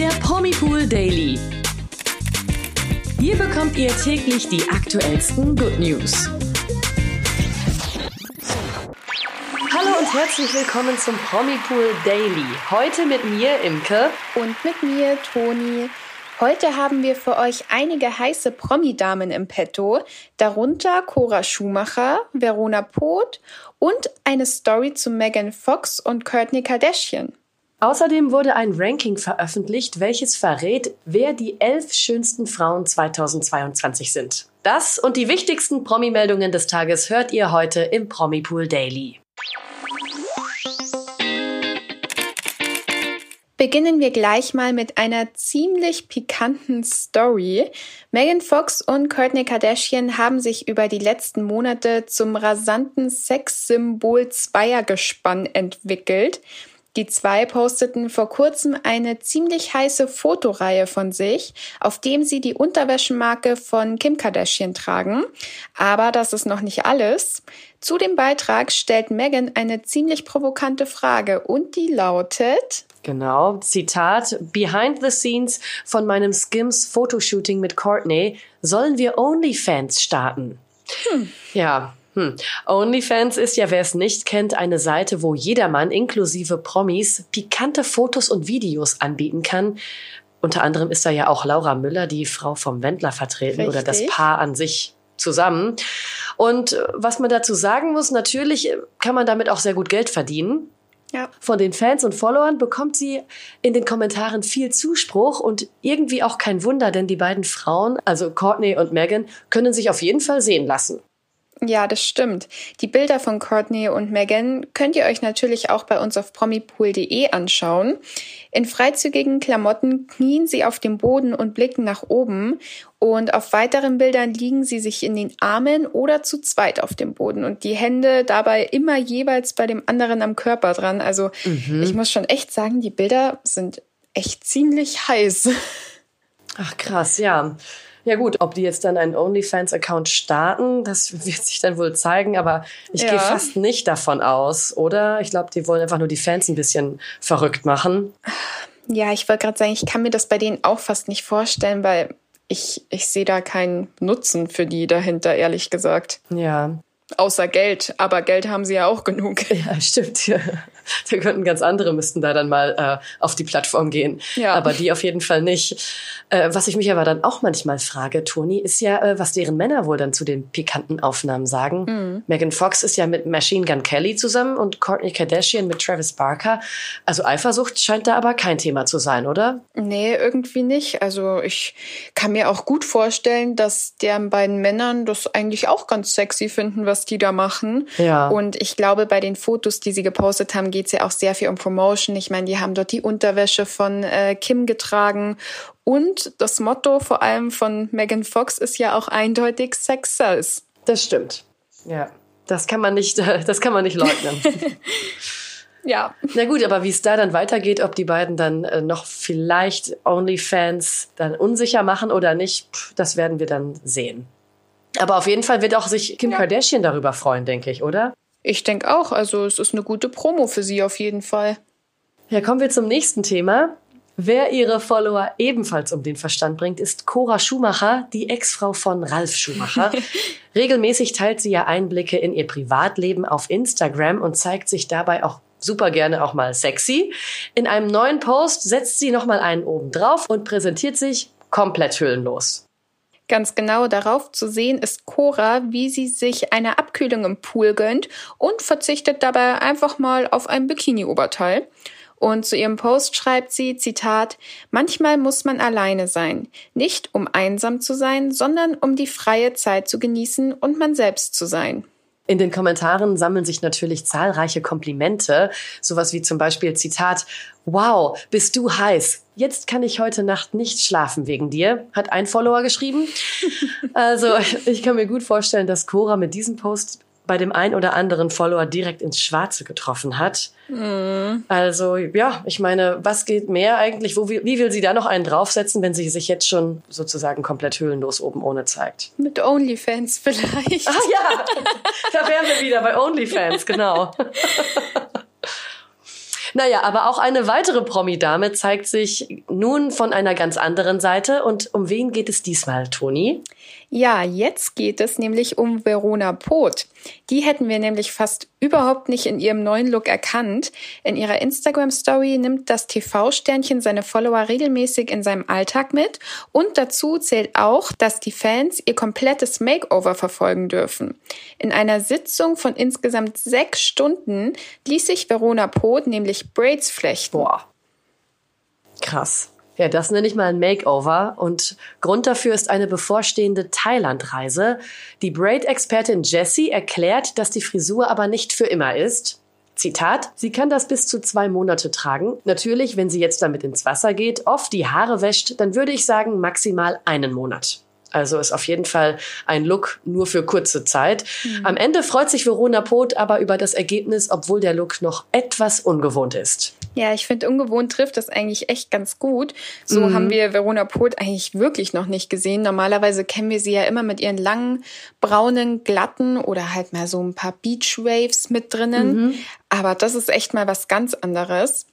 der Promipool Daily. Hier bekommt ihr täglich die aktuellsten Good News. Hallo und herzlich willkommen zum Promipool Daily. Heute mit mir, Imke. Und mit mir, Toni. Heute haben wir für euch einige heiße Promi-Damen im Petto, darunter Cora Schumacher, Verona Poth und eine Story zu Megan Fox und Courtney Kardashian. Außerdem wurde ein Ranking veröffentlicht, welches verrät, wer die elf schönsten Frauen 2022 sind. Das und die wichtigsten Promi-Meldungen des Tages hört ihr heute im Promipool Daily. Beginnen wir gleich mal mit einer ziemlich pikanten Story. Megan Fox und Courtney Kardashian haben sich über die letzten Monate zum rasanten Sexsymbol Zweiergespann entwickelt. Die zwei posteten vor kurzem eine ziemlich heiße Fotoreihe von sich, auf dem sie die Unterwäschemarke von Kim Kardashian tragen. Aber das ist noch nicht alles. Zu dem Beitrag stellt Megan eine ziemlich provokante Frage und die lautet, Genau, Zitat, Behind the scenes von meinem Skims Fotoshooting mit Courtney sollen wir OnlyFans starten. Hm. Ja, hm. OnlyFans ist ja, wer es nicht kennt, eine Seite, wo jedermann inklusive Promis pikante Fotos und Videos anbieten kann. Unter anderem ist da ja auch Laura Müller, die Frau vom Wendler vertreten Richtig. oder das Paar an sich zusammen. Und äh, was man dazu sagen muss, natürlich kann man damit auch sehr gut Geld verdienen. Ja. Von den Fans und Followern bekommt sie in den Kommentaren viel Zuspruch und irgendwie auch kein Wunder, denn die beiden Frauen, also Courtney und Megan, können sich auf jeden Fall sehen lassen. Ja, das stimmt. Die Bilder von Courtney und Megan könnt ihr euch natürlich auch bei uns auf promipool.de anschauen. In freizügigen Klamotten knien sie auf dem Boden und blicken nach oben und auf weiteren Bildern liegen sie sich in den Armen oder zu zweit auf dem Boden und die Hände dabei immer jeweils bei dem anderen am Körper dran. Also mhm. ich muss schon echt sagen, die Bilder sind echt ziemlich heiß. Ach krass, ja. Ja gut, ob die jetzt dann einen OnlyFans-Account starten, das wird sich dann wohl zeigen, aber ich ja. gehe fast nicht davon aus, oder? Ich glaube, die wollen einfach nur die Fans ein bisschen verrückt machen. Ja, ich wollte gerade sagen, ich kann mir das bei denen auch fast nicht vorstellen, weil ich, ich sehe da keinen Nutzen für die dahinter, ehrlich gesagt. Ja. Außer Geld, aber Geld haben sie ja auch genug. Ja, stimmt. Ja. Da könnten ganz andere müssten da dann mal äh, auf die Plattform gehen. Ja. Aber die auf jeden Fall nicht. Äh, was ich mich aber dann auch manchmal frage, Toni, ist ja, äh, was deren Männer wohl dann zu den pikanten Aufnahmen sagen. Mhm. Megan Fox ist ja mit Machine Gun Kelly zusammen und Courtney Kardashian mit Travis Barker. Also Eifersucht scheint da aber kein Thema zu sein, oder? Nee, irgendwie nicht. Also ich kann mir auch gut vorstellen, dass deren beiden Männern das eigentlich auch ganz sexy finden, was die da machen. Ja. Und ich glaube, bei den Fotos, die sie gepostet haben, geht es ja auch sehr viel um Promotion. Ich meine, die haben dort die Unterwäsche von äh, Kim getragen. Und das Motto vor allem von Megan Fox ist ja auch eindeutig Sex sells. Das stimmt. Ja. Das kann man nicht, das kann man nicht leugnen. ja. Na gut, aber wie es da dann weitergeht, ob die beiden dann äh, noch vielleicht OnlyFans dann unsicher machen oder nicht, das werden wir dann sehen. Aber auf jeden Fall wird auch sich Kim ja. Kardashian darüber freuen, denke ich, oder? Ich denke auch. Also es ist eine gute Promo für sie auf jeden Fall. Ja, kommen wir zum nächsten Thema. Wer ihre Follower ebenfalls um den Verstand bringt, ist Cora Schumacher, die Ex-Frau von Ralf Schumacher. Regelmäßig teilt sie ja Einblicke in ihr Privatleben auf Instagram und zeigt sich dabei auch super gerne auch mal sexy. In einem neuen Post setzt sie nochmal einen oben drauf und präsentiert sich komplett hüllenlos. Ganz genau darauf zu sehen ist Cora, wie sie sich eine Abkühlung im Pool gönnt und verzichtet dabei einfach mal auf ein Bikini-Oberteil. Und zu ihrem Post schreibt sie, Zitat, manchmal muss man alleine sein. Nicht um einsam zu sein, sondern um die freie Zeit zu genießen und man selbst zu sein. In den Kommentaren sammeln sich natürlich zahlreiche Komplimente, sowas wie zum Beispiel Zitat, Wow, bist du heiß. Jetzt kann ich heute Nacht nicht schlafen wegen dir, hat ein Follower geschrieben. Also ich kann mir gut vorstellen, dass Cora mit diesem Post bei dem ein oder anderen Follower direkt ins Schwarze getroffen hat. Mhm. Also ja, ich meine, was geht mehr eigentlich? Wo, wie will sie da noch einen draufsetzen, wenn sie sich jetzt schon sozusagen komplett höhlenlos oben ohne zeigt? Mit OnlyFans vielleicht. Ah ja, da wären wir wieder bei OnlyFans, genau. Naja, aber auch eine weitere Promi-Dame zeigt sich nun von einer ganz anderen Seite. Und um wen geht es diesmal, Toni? Ja, jetzt geht es nämlich um Verona Poth. Die hätten wir nämlich fast überhaupt nicht in ihrem neuen Look erkannt. In ihrer Instagram-Story nimmt das TV-Sternchen seine Follower regelmäßig in seinem Alltag mit. Und dazu zählt auch, dass die Fans ihr komplettes Makeover verfolgen dürfen. In einer Sitzung von insgesamt sechs Stunden ließ sich Verona Poth nämlich Braids flechten. Boah. Krass. Ja, das nenne ich mal ein Makeover. Und Grund dafür ist eine bevorstehende Thailand-Reise. Die Braid-Expertin Jessie erklärt, dass die Frisur aber nicht für immer ist. Zitat, sie kann das bis zu zwei Monate tragen. Natürlich, wenn sie jetzt damit ins Wasser geht, oft die Haare wäscht, dann würde ich sagen maximal einen Monat. Also ist auf jeden Fall ein Look nur für kurze Zeit. Mhm. Am Ende freut sich Verona Poth aber über das Ergebnis, obwohl der Look noch etwas ungewohnt ist. Ja, ich finde, ungewohnt trifft das eigentlich echt ganz gut. So mhm. haben wir Verona Poth eigentlich wirklich noch nicht gesehen. Normalerweise kennen wir sie ja immer mit ihren langen, braunen, glatten oder halt mal so ein paar Beach Waves mit drinnen. Mhm. Aber das ist echt mal was ganz anderes.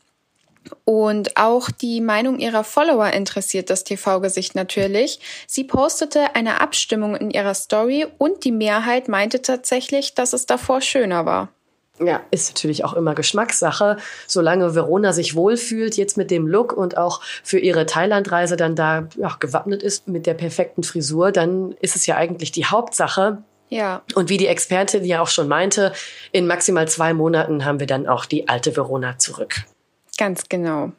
Und auch die Meinung ihrer Follower interessiert das TV-Gesicht natürlich. Sie postete eine Abstimmung in ihrer Story und die Mehrheit meinte tatsächlich, dass es davor schöner war. Ja, ist natürlich auch immer Geschmackssache. Solange Verona sich wohlfühlt jetzt mit dem Look und auch für ihre Thailandreise dann da ja, gewappnet ist mit der perfekten Frisur, dann ist es ja eigentlich die Hauptsache. Ja. Und wie die Expertin ja auch schon meinte, in maximal zwei Monaten haben wir dann auch die alte Verona zurück. Ganz genau.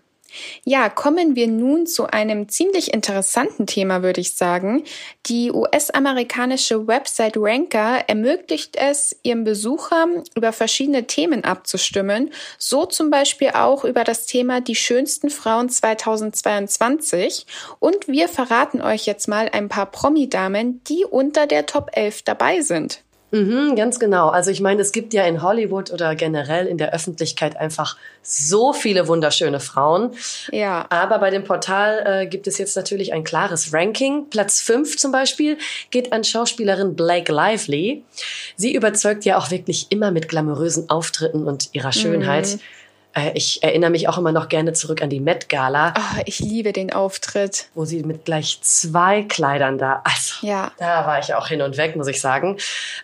Ja, kommen wir nun zu einem ziemlich interessanten Thema, würde ich sagen. Die US-amerikanische Website Ranker ermöglicht es, ihren Besuchern über verschiedene Themen abzustimmen, so zum Beispiel auch über das Thema die schönsten Frauen 2022. Und wir verraten euch jetzt mal ein paar Promi-Damen, die unter der Top 11 dabei sind. Mhm, ganz genau. Also ich meine, es gibt ja in Hollywood oder generell in der Öffentlichkeit einfach so viele wunderschöne Frauen. Ja. Aber bei dem Portal äh, gibt es jetzt natürlich ein klares Ranking. Platz 5 zum Beispiel geht an Schauspielerin Blake Lively. Sie überzeugt ja auch wirklich immer mit glamourösen Auftritten und ihrer Schönheit. Mhm. Äh, ich erinnere mich auch immer noch gerne zurück an die Met Gala. Oh, ich liebe den Auftritt. Wo sie mit gleich zwei Kleidern da, also ja. da war ich auch hin und weg, muss ich sagen.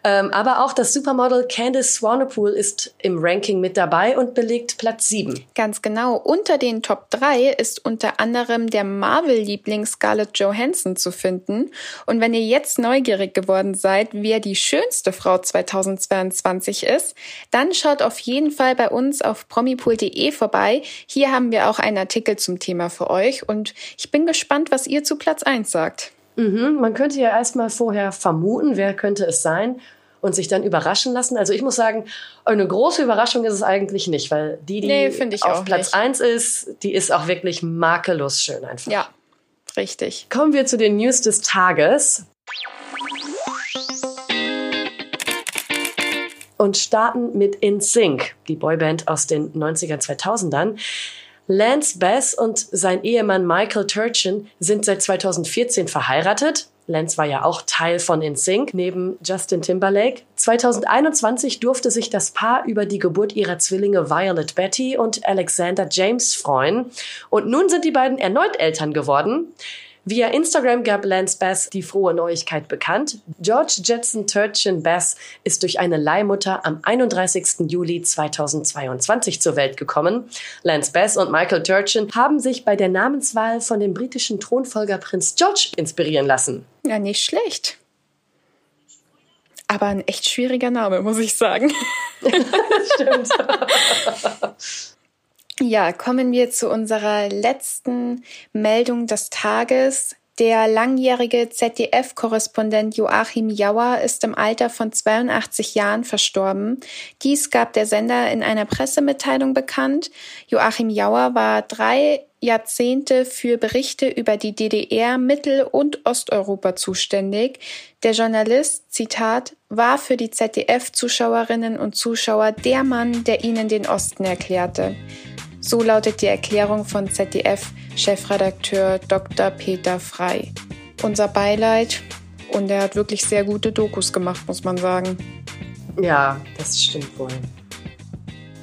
Ähm, aber auch das Supermodel Candice Swanepoel ist im Ranking mit dabei und belegt Platz 7. Ganz genau. Unter den Top 3 ist unter anderem der Marvel-Liebling Scarlett Johansson zu finden. Und wenn ihr jetzt neugierig geworden seid, wer die schönste Frau 2022 ist, dann schaut auf jeden Fall bei uns auf promipool.de www.ftf.de vorbei. Hier haben wir auch einen Artikel zum Thema für euch und ich bin gespannt, was ihr zu Platz 1 sagt. Mhm, man könnte ja erstmal vorher vermuten, wer könnte es sein und sich dann überraschen lassen. Also ich muss sagen, eine große Überraschung ist es eigentlich nicht, weil die, die nee, auf Platz nicht. 1 ist, die ist auch wirklich makellos schön einfach. Ja, richtig. Kommen wir zu den News des Tages. Und starten mit In Sync, die Boyband aus den 90er 2000ern. Lance Bass und sein Ehemann Michael Turchin sind seit 2014 verheiratet. Lance war ja auch Teil von InSync neben Justin Timberlake. 2021 durfte sich das Paar über die Geburt ihrer Zwillinge Violet Betty und Alexander James freuen. Und nun sind die beiden erneut Eltern geworden. Via Instagram gab Lance Bass die frohe Neuigkeit bekannt. George Jetson Turchin Bass ist durch eine Leihmutter am 31. Juli 2022 zur Welt gekommen. Lance Bass und Michael Turchin haben sich bei der Namenswahl von dem britischen Thronfolger Prinz George inspirieren lassen. Ja, nicht schlecht. Aber ein echt schwieriger Name, muss ich sagen. Stimmt. Ja, kommen wir zu unserer letzten Meldung des Tages. Der langjährige ZDF-Korrespondent Joachim Jauer ist im Alter von 82 Jahren verstorben. Dies gab der Sender in einer Pressemitteilung bekannt. Joachim Jauer war drei Jahrzehnte für Berichte über die DDR, Mittel- und Osteuropa zuständig. Der Journalist, Zitat, war für die ZDF-Zuschauerinnen und Zuschauer der Mann, der ihnen den Osten erklärte. So lautet die Erklärung von ZDF-Chefredakteur Dr. Peter Frei. Unser Beileid und er hat wirklich sehr gute Dokus gemacht, muss man sagen. Ja, das stimmt wohl.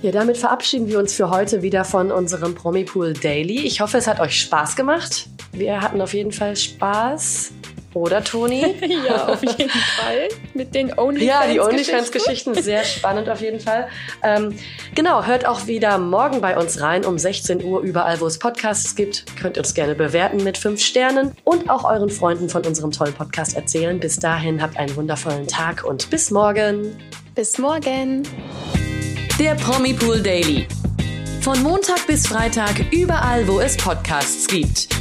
Ja, damit verabschieden wir uns für heute wieder von unserem Promipool Daily. Ich hoffe, es hat euch Spaß gemacht. Wir hatten auf jeden Fall Spaß. Oder, Toni? ja, auf jeden Fall. Mit den OnlyFans-Geschichten. Ja, die OnlyFans-Geschichten, sehr spannend auf jeden Fall. Ähm, genau, hört auch wieder morgen bei uns rein um 16 Uhr, überall, wo es Podcasts gibt. Könnt ihr uns gerne bewerten mit fünf Sternen und auch euren Freunden von unserem tollen Podcast erzählen. Bis dahin habt einen wundervollen Tag und bis morgen. Bis morgen. Der Promipool Daily. Von Montag bis Freitag überall, wo es Podcasts gibt.